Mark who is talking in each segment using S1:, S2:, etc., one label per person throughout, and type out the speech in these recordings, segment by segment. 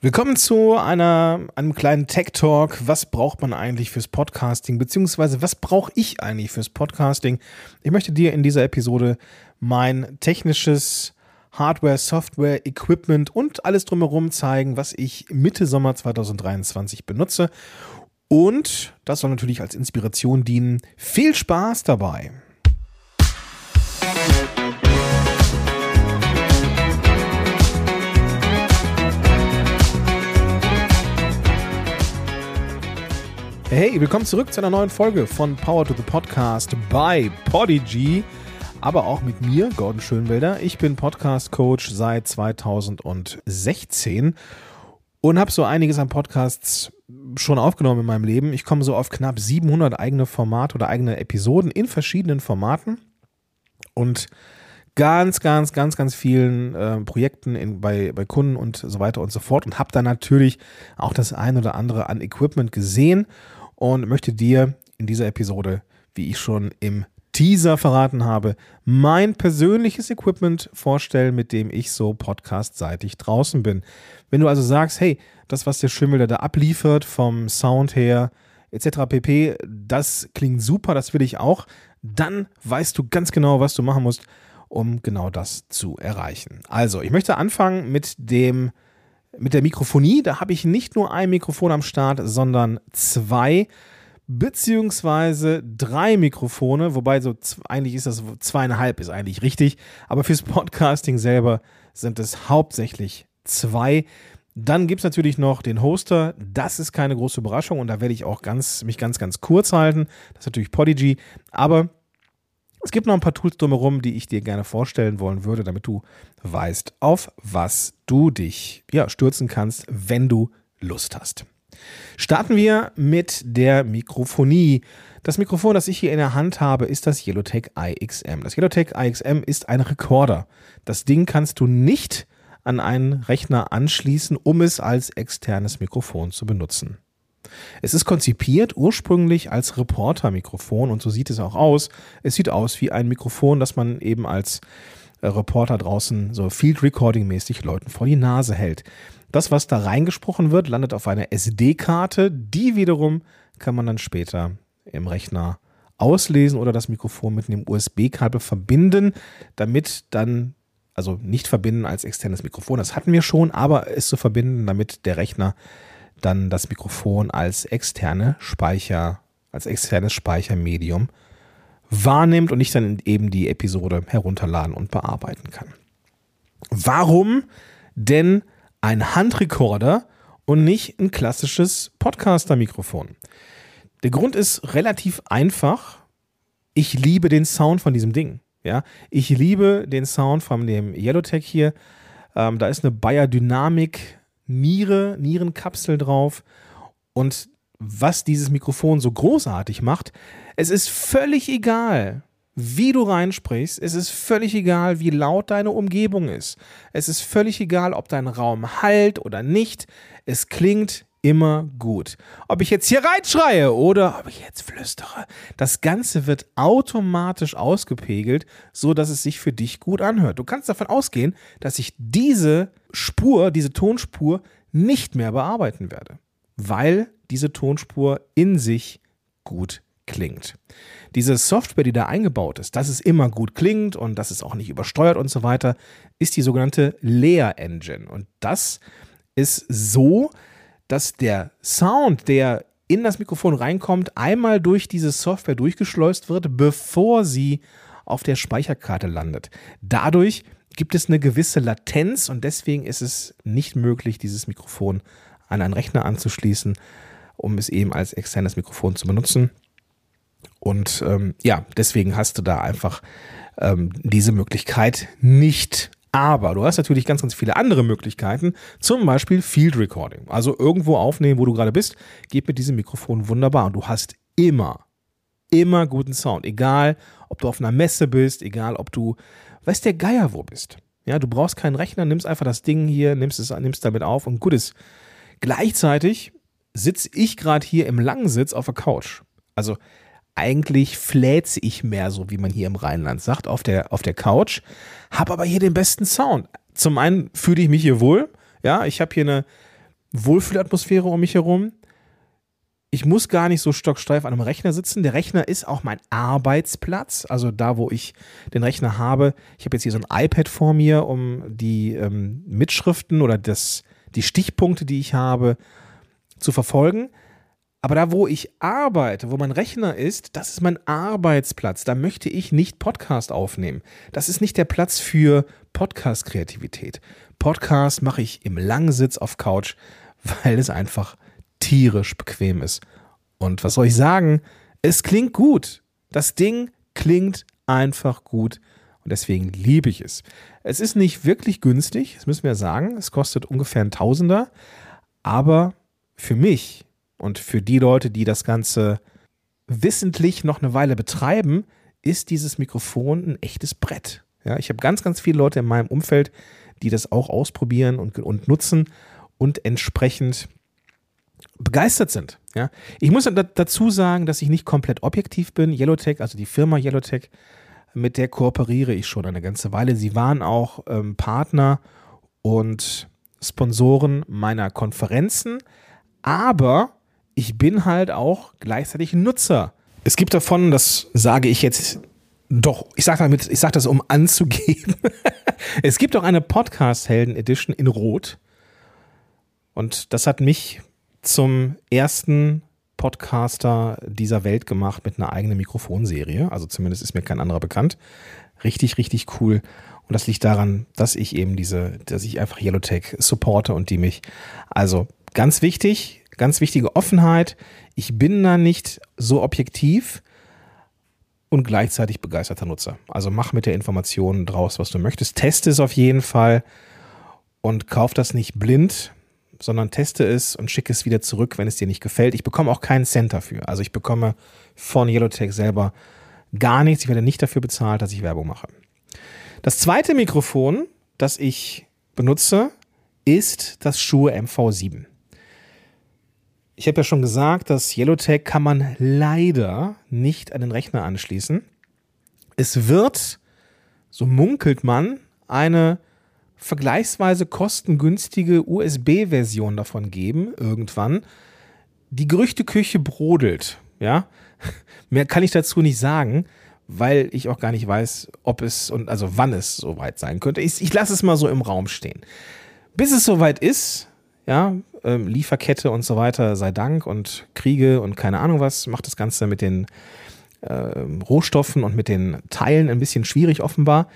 S1: Willkommen zu einer, einem kleinen Tech Talk. Was braucht man eigentlich fürs Podcasting? Beziehungsweise was brauche ich eigentlich fürs Podcasting? Ich möchte dir in dieser Episode mein technisches Hardware, Software, Equipment und alles drumherum zeigen, was ich Mitte Sommer 2023 benutze. Und das soll natürlich als Inspiration dienen. Viel Spaß dabei! Hey, willkommen zurück zu einer neuen Folge von Power to the Podcast bei Podigy, aber auch mit mir, Gordon Schönwelder. Ich bin Podcast-Coach seit 2016 und habe so einiges an Podcasts schon aufgenommen in meinem Leben. Ich komme so auf knapp 700 eigene Formate oder eigene Episoden in verschiedenen Formaten und ganz, ganz, ganz, ganz vielen äh, Projekten in, bei, bei Kunden und so weiter und so fort und habe da natürlich auch das ein oder andere an Equipment gesehen und möchte dir in dieser Episode, wie ich schon im Teaser verraten habe, mein persönliches Equipment vorstellen, mit dem ich so podcastseitig draußen bin. Wenn du also sagst, hey, das, was der Schimmel da abliefert, vom Sound her, etc. pp, das klingt super, das will ich auch, dann weißt du ganz genau, was du machen musst, um genau das zu erreichen. Also, ich möchte anfangen mit dem mit der Mikrofonie, da habe ich nicht nur ein Mikrofon am Start, sondern zwei beziehungsweise drei Mikrofone, wobei so eigentlich ist das zweieinhalb ist eigentlich richtig, aber fürs Podcasting selber sind es hauptsächlich zwei. Dann gibt es natürlich noch den Hoster. Das ist keine große Überraschung und da werde ich auch ganz, mich ganz, ganz kurz halten. Das ist natürlich Podigy. Aber es gibt noch ein paar Tools drumherum, die ich dir gerne vorstellen wollen würde, damit du weißt, auf was du dich ja, stürzen kannst, wenn du Lust hast. Starten wir mit der Mikrofonie. Das Mikrofon, das ich hier in der Hand habe, ist das Yellowtech IXM. Das Yellowtech IXM ist ein Rekorder. Das Ding kannst du nicht an einen Rechner anschließen, um es als externes Mikrofon zu benutzen. Es ist konzipiert ursprünglich als Reporter-Mikrofon und so sieht es auch aus. Es sieht aus wie ein Mikrofon, das man eben als äh, Reporter draußen so Field Recording mäßig Leuten vor die Nase hält. Das, was da reingesprochen wird, landet auf einer SD-Karte. Die wiederum kann man dann später im Rechner auslesen oder das Mikrofon mit einem USB-Kabel verbinden, damit dann, also nicht verbinden als externes Mikrofon, das hatten wir schon, aber es zu verbinden, damit der Rechner dann das Mikrofon als externe Speicher, als externes Speichermedium wahrnimmt und ich dann eben die Episode herunterladen und bearbeiten kann. Warum denn ein Handrekorder und nicht ein klassisches Podcaster-Mikrofon? Der Grund ist relativ einfach. Ich liebe den Sound von diesem Ding. Ja, ich liebe den Sound von dem Yellowtech hier. Ähm, da ist eine Bayer Dynamik Niere, Nierenkapsel drauf. Und was dieses Mikrofon so großartig macht, es ist völlig egal, wie du reinsprichst. Es ist völlig egal, wie laut deine Umgebung ist. Es ist völlig egal, ob dein Raum halt oder nicht. Es klingt immer gut. Ob ich jetzt hier reinschreie oder ob ich jetzt flüstere, das Ganze wird automatisch ausgepegelt, so dass es sich für dich gut anhört. Du kannst davon ausgehen, dass ich diese Spur, diese Tonspur nicht mehr bearbeiten werde, weil diese Tonspur in sich gut klingt. Diese Software, die da eingebaut ist, dass es immer gut klingt und dass es auch nicht übersteuert und so weiter, ist die sogenannte Layer Engine. Und das ist so, dass der Sound, der in das Mikrofon reinkommt, einmal durch diese Software durchgeschleust wird, bevor sie auf der Speicherkarte landet. Dadurch gibt es eine gewisse Latenz und deswegen ist es nicht möglich, dieses Mikrofon an einen Rechner anzuschließen, um es eben als externes Mikrofon zu benutzen. Und ähm, ja, deswegen hast du da einfach ähm, diese Möglichkeit nicht. Aber du hast natürlich ganz, ganz viele andere Möglichkeiten, zum Beispiel Field Recording. Also irgendwo aufnehmen, wo du gerade bist, geht mit diesem Mikrofon wunderbar. Und du hast immer, immer guten Sound. Egal, ob du auf einer Messe bist, egal, ob du weiß der Geier wo bist. Ja, du brauchst keinen Rechner, nimmst einfach das Ding hier, nimmst es, nimmst damit auf und gut ist. Gleichzeitig sitze ich gerade hier im Langsitz auf der Couch. Also eigentlich fläze ich mehr so, wie man hier im Rheinland sagt, auf der, auf der Couch, habe aber hier den besten Sound. Zum einen fühle ich mich hier wohl, ja, ich habe hier eine Wohlfühlatmosphäre um mich herum. Ich muss gar nicht so stocksteif an einem Rechner sitzen. Der Rechner ist auch mein Arbeitsplatz, also da, wo ich den Rechner habe. Ich habe jetzt hier so ein iPad vor mir, um die ähm, Mitschriften oder das, die Stichpunkte, die ich habe, zu verfolgen. Aber da, wo ich arbeite, wo mein Rechner ist, das ist mein Arbeitsplatz. Da möchte ich nicht Podcast aufnehmen. Das ist nicht der Platz für Podcast-Kreativität. Podcast mache ich im Langsitz auf Couch, weil es einfach tierisch bequem ist. Und was soll ich sagen? Es klingt gut. Das Ding klingt einfach gut. Und deswegen liebe ich es. Es ist nicht wirklich günstig, das müssen wir sagen. Es kostet ungefähr ein Tausender. Aber für mich und für die Leute, die das Ganze wissentlich noch eine Weile betreiben, ist dieses Mikrofon ein echtes Brett. Ja, ich habe ganz, ganz viele Leute in meinem Umfeld, die das auch ausprobieren und, und nutzen und entsprechend begeistert sind. Ja. Ich muss dazu sagen, dass ich nicht komplett objektiv bin. Yellowtech, also die Firma Yellowtech, mit der kooperiere ich schon eine ganze Weile. Sie waren auch ähm, Partner und Sponsoren meiner Konferenzen, aber ich bin halt auch gleichzeitig Nutzer. Es gibt davon, das sage ich jetzt doch, ich sage damit, ich sage das, um anzugeben. es gibt auch eine Podcast-Helden-Edition in Rot. Und das hat mich zum ersten Podcaster dieser Welt gemacht mit einer eigenen Mikrofonserie. Also zumindest ist mir kein anderer bekannt. Richtig, richtig cool. Und das liegt daran, dass ich eben diese, dass ich einfach Yellowtech supporte und die mich. Also ganz wichtig, Ganz wichtige Offenheit. Ich bin da nicht so objektiv und gleichzeitig begeisterter Nutzer. Also mach mit der Information draus, was du möchtest. Teste es auf jeden Fall und kauf das nicht blind, sondern teste es und schicke es wieder zurück, wenn es dir nicht gefällt. Ich bekomme auch keinen Cent dafür. Also ich bekomme von Yellowtech selber gar nichts. Ich werde nicht dafür bezahlt, dass ich Werbung mache. Das zweite Mikrofon, das ich benutze, ist das Shure MV7. Ich habe ja schon gesagt, das Yellowtech kann man leider nicht an den Rechner anschließen. Es wird, so munkelt man, eine vergleichsweise kostengünstige USB-Version davon geben, irgendwann. Die Gerüchteküche brodelt, ja. Mehr kann ich dazu nicht sagen, weil ich auch gar nicht weiß, ob es und also wann es soweit sein könnte. Ich, ich lasse es mal so im Raum stehen. Bis es soweit ist, ja, ähm, Lieferkette und so weiter, sei Dank und Kriege und keine Ahnung was, macht das Ganze mit den äh, Rohstoffen und mit den Teilen ein bisschen schwierig offenbar.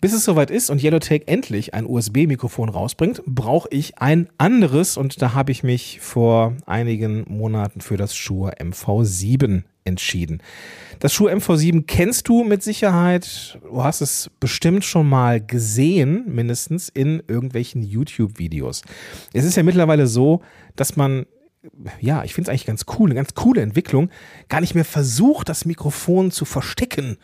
S1: Bis es soweit ist und Yellowtech endlich ein USB-Mikrofon rausbringt, brauche ich ein anderes und da habe ich mich vor einigen Monaten für das Shure MV7 entschieden. Das Shure MV7 kennst du mit Sicherheit. Du hast es bestimmt schon mal gesehen, mindestens in irgendwelchen YouTube-Videos. Es ist ja mittlerweile so, dass man ja, ich finde es eigentlich ganz cool, eine ganz coole Entwicklung, gar nicht mehr versucht, das Mikrofon zu verstecken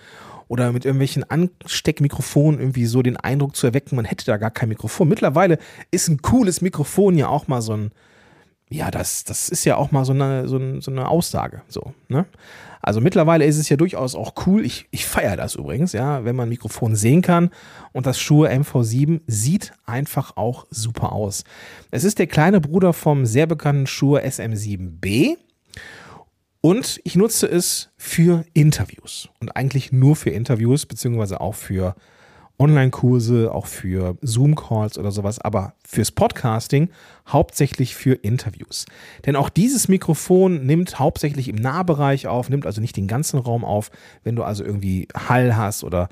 S1: oder mit irgendwelchen Ansteckmikrofonen irgendwie so den Eindruck zu erwecken, man hätte da gar kein Mikrofon. Mittlerweile ist ein cooles Mikrofon ja auch mal so ein, ja, das, das ist ja auch mal so eine, so, eine, so eine Aussage. So, ne? Also mittlerweile ist es ja durchaus auch cool. Ich, ich feiere das übrigens, ja, wenn man ein Mikrofon sehen kann. Und das Shure MV7 sieht einfach auch super aus. Es ist der kleine Bruder vom sehr bekannten Shure SM7B. Und ich nutze es für Interviews. Und eigentlich nur für Interviews, beziehungsweise auch für Online-Kurse, auch für Zoom-Calls oder sowas, aber fürs Podcasting hauptsächlich für Interviews. Denn auch dieses Mikrofon nimmt hauptsächlich im Nahbereich auf, nimmt also nicht den ganzen Raum auf. Wenn du also irgendwie Hall hast oder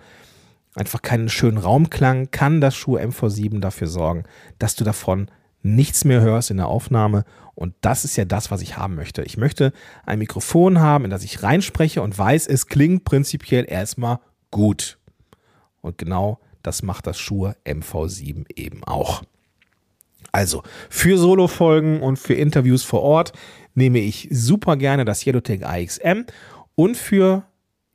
S1: einfach keinen schönen Raumklang, kann das Schuh MV7 dafür sorgen, dass du davon nichts mehr hörst in der Aufnahme. Und das ist ja das, was ich haben möchte. Ich möchte ein Mikrofon haben, in das ich reinspreche und weiß, es klingt prinzipiell erstmal gut. Und genau das macht das Shure MV7 eben auch. Also für Solo-Folgen und für Interviews vor Ort nehme ich super gerne das Yellowtech AXM und für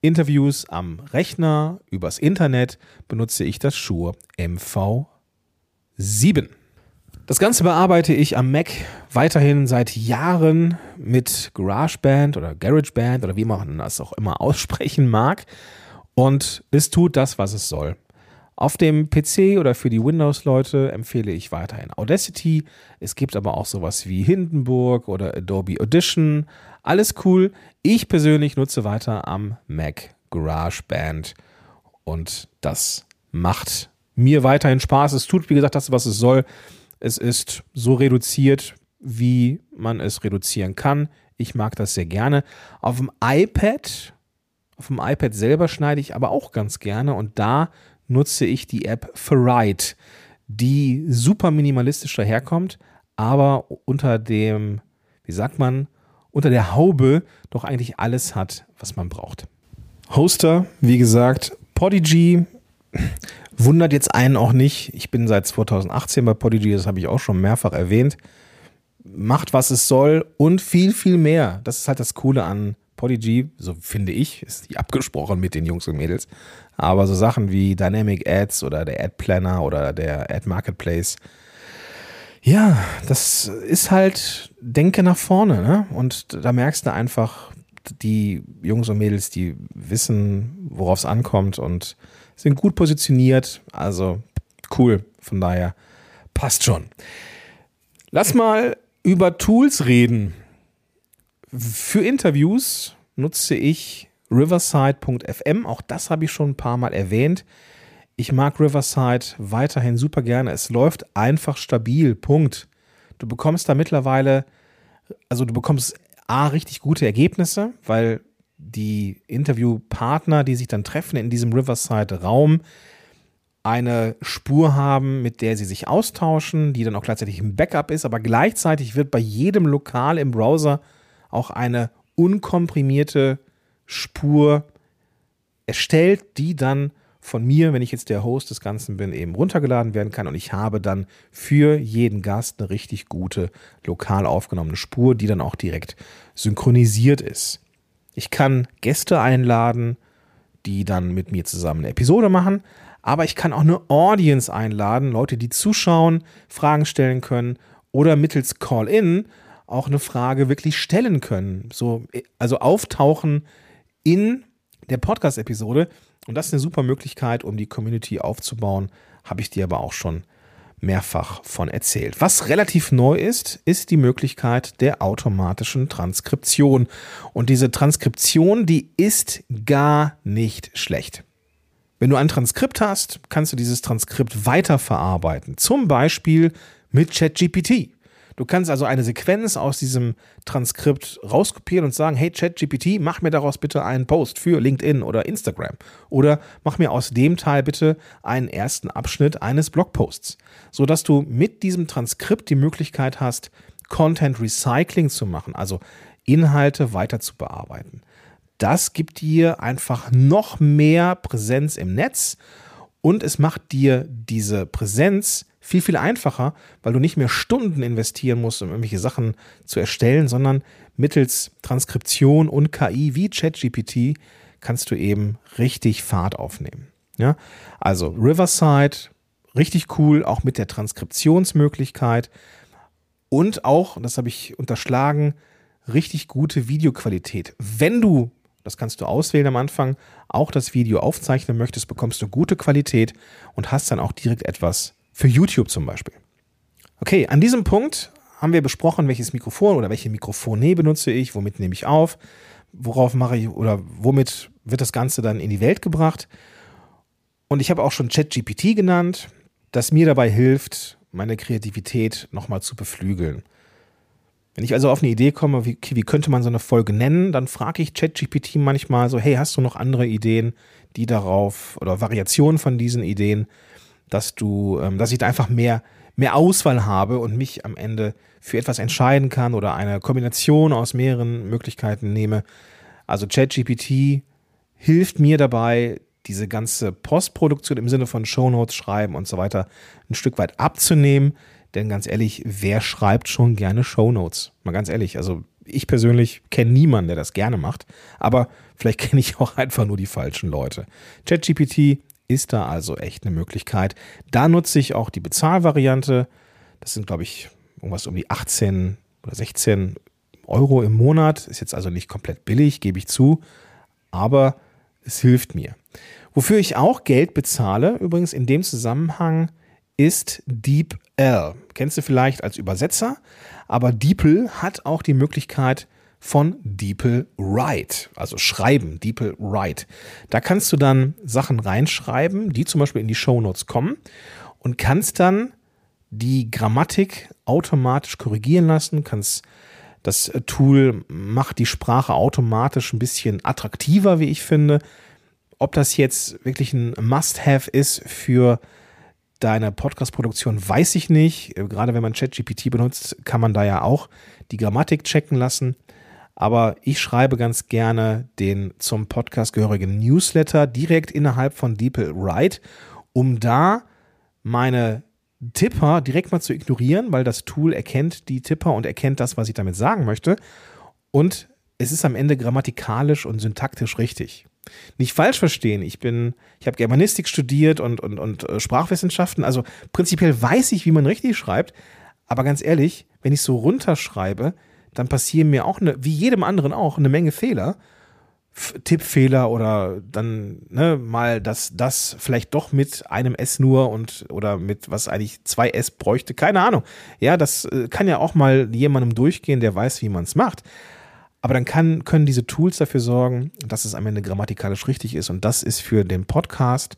S1: Interviews am Rechner übers Internet benutze ich das Shure MV7. Das Ganze bearbeite ich am Mac weiterhin seit Jahren mit GarageBand oder GarageBand oder wie man das auch immer aussprechen mag. Und es tut das, was es soll. Auf dem PC oder für die Windows-Leute empfehle ich weiterhin Audacity. Es gibt aber auch sowas wie Hindenburg oder Adobe Audition. Alles cool. Ich persönlich nutze weiter am Mac GarageBand und das macht mir weiterhin Spaß. Es tut, wie gesagt, das, was es soll. Es ist so reduziert, wie man es reduzieren kann. Ich mag das sehr gerne. Auf dem iPad, auf dem iPad selber schneide ich aber auch ganz gerne und da nutze ich die App Ferrite, die super minimalistisch daherkommt, aber unter dem, wie sagt man, unter der Haube doch eigentlich alles hat, was man braucht. Hoster, wie gesagt, Podigy wundert jetzt einen auch nicht. Ich bin seit 2018 bei Podigy, das habe ich auch schon mehrfach erwähnt. Macht, was es soll und viel, viel mehr. Das ist halt das Coole an Podigy, so finde ich, ist die abgesprochen mit den Jungs und Mädels. Aber so Sachen wie Dynamic Ads oder der Ad Planner oder der Ad Marketplace, ja, das ist halt Denke nach vorne. Ne? Und da merkst du einfach, die Jungs und Mädels, die wissen, worauf es ankommt und sind gut positioniert. Also cool. Von daher passt schon. Lass mal über Tools reden. Für Interviews nutze ich riverside.fm. Auch das habe ich schon ein paar Mal erwähnt. Ich mag Riverside weiterhin super gerne. Es läuft einfach stabil. Punkt. Du bekommst da mittlerweile, also du bekommst A, richtig gute Ergebnisse, weil die Interviewpartner, die sich dann treffen in diesem Riverside-Raum, eine Spur haben, mit der sie sich austauschen, die dann auch gleichzeitig ein Backup ist, aber gleichzeitig wird bei jedem Lokal im Browser auch eine unkomprimierte Spur erstellt, die dann von mir, wenn ich jetzt der Host des Ganzen bin, eben runtergeladen werden kann. Und ich habe dann für jeden Gast eine richtig gute lokal aufgenommene Spur, die dann auch direkt synchronisiert ist. Ich kann Gäste einladen, die dann mit mir zusammen eine Episode machen. Aber ich kann auch eine Audience einladen, Leute, die zuschauen, Fragen stellen können oder mittels Call-In auch eine Frage wirklich stellen können. So, also auftauchen in der Podcast-Episode. Und das ist eine super Möglichkeit, um die Community aufzubauen. Habe ich dir aber auch schon mehrfach von erzählt. Was relativ neu ist, ist die Möglichkeit der automatischen Transkription. Und diese Transkription, die ist gar nicht schlecht. Wenn du ein Transkript hast, kannst du dieses Transkript weiterverarbeiten. Zum Beispiel mit ChatGPT. Du kannst also eine Sequenz aus diesem Transkript rauskopieren und sagen, hey ChatGPT, mach mir daraus bitte einen Post für LinkedIn oder Instagram. Oder mach mir aus dem Teil bitte einen ersten Abschnitt eines Blogposts. Sodass du mit diesem Transkript die Möglichkeit hast, Content Recycling zu machen, also Inhalte weiter zu bearbeiten. Das gibt dir einfach noch mehr Präsenz im Netz und es macht dir diese Präsenz viel, viel einfacher, weil du nicht mehr Stunden investieren musst, um irgendwelche Sachen zu erstellen, sondern mittels Transkription und KI wie ChatGPT kannst du eben richtig Fahrt aufnehmen. Ja? Also Riverside, richtig cool, auch mit der Transkriptionsmöglichkeit und auch, das habe ich unterschlagen, richtig gute Videoqualität. Wenn du, das kannst du auswählen am Anfang, auch das Video aufzeichnen möchtest, bekommst du gute Qualität und hast dann auch direkt etwas für YouTube zum Beispiel. Okay, an diesem Punkt haben wir besprochen, welches Mikrofon oder welche Mikrofone benutze ich, womit nehme ich auf, worauf mache ich oder womit wird das Ganze dann in die Welt gebracht. Und ich habe auch schon ChatGPT genannt, das mir dabei hilft, meine Kreativität nochmal zu beflügeln. Wenn ich also auf eine Idee komme, wie, wie könnte man so eine Folge nennen, dann frage ich ChatGPT manchmal so, hey, hast du noch andere Ideen, die darauf oder Variationen von diesen Ideen, dass du, ähm, dass ich da einfach mehr, mehr Auswahl habe und mich am Ende für etwas entscheiden kann oder eine Kombination aus mehreren Möglichkeiten nehme. Also ChatGPT hilft mir dabei, diese ganze Postproduktion im Sinne von Shownotes schreiben und so weiter ein Stück weit abzunehmen. Denn ganz ehrlich, wer schreibt schon gerne Shownotes? Mal ganz ehrlich, also ich persönlich kenne niemanden, der das gerne macht, aber vielleicht kenne ich auch einfach nur die falschen Leute. ChatGPT ist da also echt eine Möglichkeit. Da nutze ich auch die Bezahlvariante. Das sind, glaube ich, irgendwas um die 18 oder 16 Euro im Monat. Ist jetzt also nicht komplett billig, gebe ich zu. Aber es hilft mir. Wofür ich auch Geld bezahle, übrigens in dem Zusammenhang, ist DeepL. Kennst du vielleicht als Übersetzer, aber DeepL hat auch die Möglichkeit von DeepL Write, also schreiben, DeepL Write. Da kannst du dann Sachen reinschreiben, die zum Beispiel in die Show Notes kommen und kannst dann die Grammatik automatisch korrigieren lassen, kannst das Tool macht die Sprache automatisch ein bisschen attraktiver, wie ich finde. Ob das jetzt wirklich ein Must-Have ist für deine Podcast-Produktion, weiß ich nicht. Gerade wenn man ChatGPT benutzt, kann man da ja auch die Grammatik checken lassen. Aber ich schreibe ganz gerne den zum Podcast gehörigen Newsletter direkt innerhalb von DeepL Write, um da meine Tipper direkt mal zu ignorieren, weil das Tool erkennt die Tipper und erkennt das, was ich damit sagen möchte. Und es ist am Ende grammatikalisch und syntaktisch richtig. Nicht falsch verstehen, ich bin, ich habe Germanistik studiert und, und, und äh, Sprachwissenschaften, also prinzipiell weiß ich, wie man richtig schreibt, aber ganz ehrlich, wenn ich so runterschreibe, dann passieren mir auch, eine, wie jedem anderen auch, eine Menge Fehler. Tippfehler oder dann ne, mal dass das vielleicht doch mit einem S nur und oder mit was eigentlich zwei S bräuchte, keine Ahnung. Ja, das äh, kann ja auch mal jemandem durchgehen, der weiß, wie man es macht. Aber dann kann, können diese Tools dafür sorgen, dass es am Ende grammatikalisch richtig ist. Und das ist für den Podcast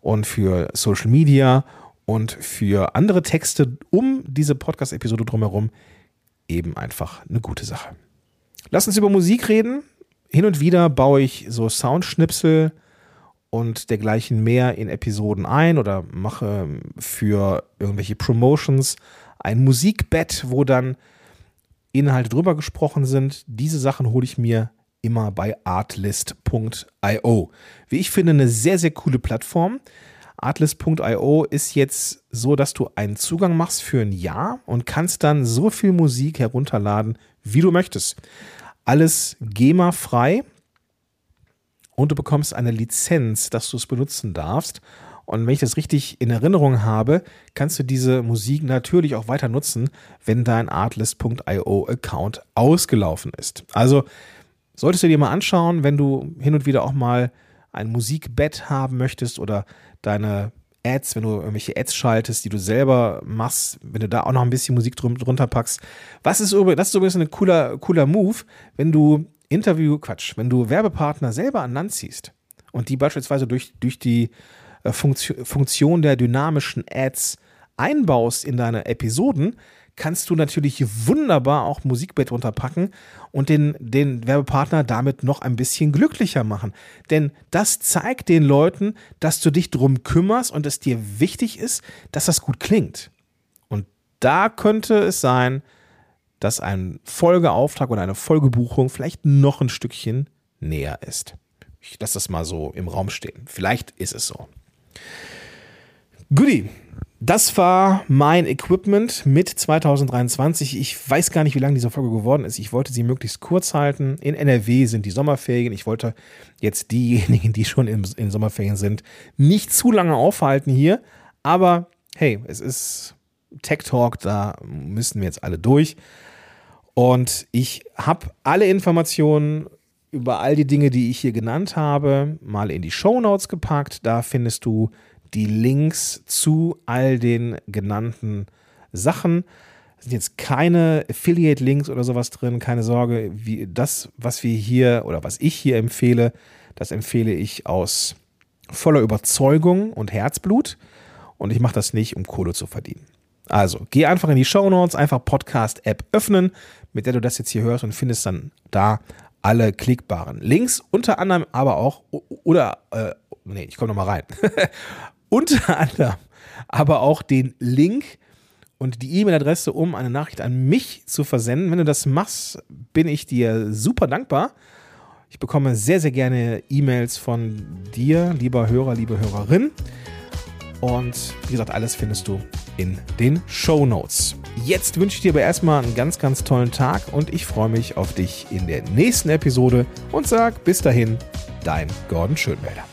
S1: und für Social Media und für andere Texte um diese Podcast-Episode drumherum eben einfach eine gute Sache. Lass uns über Musik reden hin und wieder baue ich so Soundschnipsel und dergleichen mehr in Episoden ein oder mache für irgendwelche Promotions ein Musikbett, wo dann Inhalte drüber gesprochen sind. Diese Sachen hole ich mir immer bei artlist.io. Wie ich finde, eine sehr, sehr coole Plattform. Artlist.io ist jetzt so, dass du einen Zugang machst für ein Jahr und kannst dann so viel Musik herunterladen, wie du möchtest alles GEMA-frei und du bekommst eine Lizenz, dass du es benutzen darfst. Und wenn ich das richtig in Erinnerung habe, kannst du diese Musik natürlich auch weiter nutzen, wenn dein Artlist.io-Account ausgelaufen ist. Also solltest du dir mal anschauen, wenn du hin und wieder auch mal ein Musikbett haben möchtest oder deine Ads, wenn du irgendwelche Ads schaltest, die du selber machst, wenn du da auch noch ein bisschen Musik drunter packst. Was ist übrigens, das ist übrigens ein cooler, cooler Move, wenn du Interview, Quatsch, wenn du Werbepartner selber an Land ziehst und die beispielsweise durch, durch die äh, Funktion der dynamischen Ads einbaust in deine Episoden, kannst du natürlich wunderbar auch Musikbett runterpacken und den, den Werbepartner damit noch ein bisschen glücklicher machen. Denn das zeigt den Leuten, dass du dich drum kümmerst und es dir wichtig ist, dass das gut klingt. Und da könnte es sein, dass ein Folgeauftrag oder eine Folgebuchung vielleicht noch ein Stückchen näher ist. Ich lasse das mal so im Raum stehen. Vielleicht ist es so. Goodie. Das war mein Equipment mit 2023. Ich weiß gar nicht, wie lange diese Folge geworden ist. Ich wollte sie möglichst kurz halten. In NRW sind die Sommerferien. Ich wollte jetzt diejenigen, die schon in, in Sommerferien sind, nicht zu lange aufhalten hier. Aber hey, es ist Tech Talk, da müssen wir jetzt alle durch. Und ich habe alle Informationen über all die Dinge, die ich hier genannt habe, mal in die Show Notes gepackt. Da findest du die Links zu all den genannten Sachen. Es sind jetzt keine Affiliate-Links oder sowas drin, keine Sorge. Wie das, was wir hier oder was ich hier empfehle, das empfehle ich aus voller Überzeugung und Herzblut. Und ich mache das nicht, um Kohle zu verdienen. Also, geh einfach in die Show Notes, einfach Podcast-App öffnen, mit der du das jetzt hier hörst und findest dann da alle klickbaren Links, unter anderem aber auch, oder, äh, nee, ich komme nochmal rein, unter anderem aber auch den Link und die E-Mail-Adresse, um eine Nachricht an mich zu versenden. Wenn du das machst, bin ich dir super dankbar. Ich bekomme sehr, sehr gerne E-Mails von dir, lieber Hörer, liebe Hörerin. Und wie gesagt, alles findest du in den Show Notes. Jetzt wünsche ich dir aber erstmal einen ganz, ganz tollen Tag und ich freue mich auf dich in der nächsten Episode und sag bis dahin, dein Gordon Schönwälder.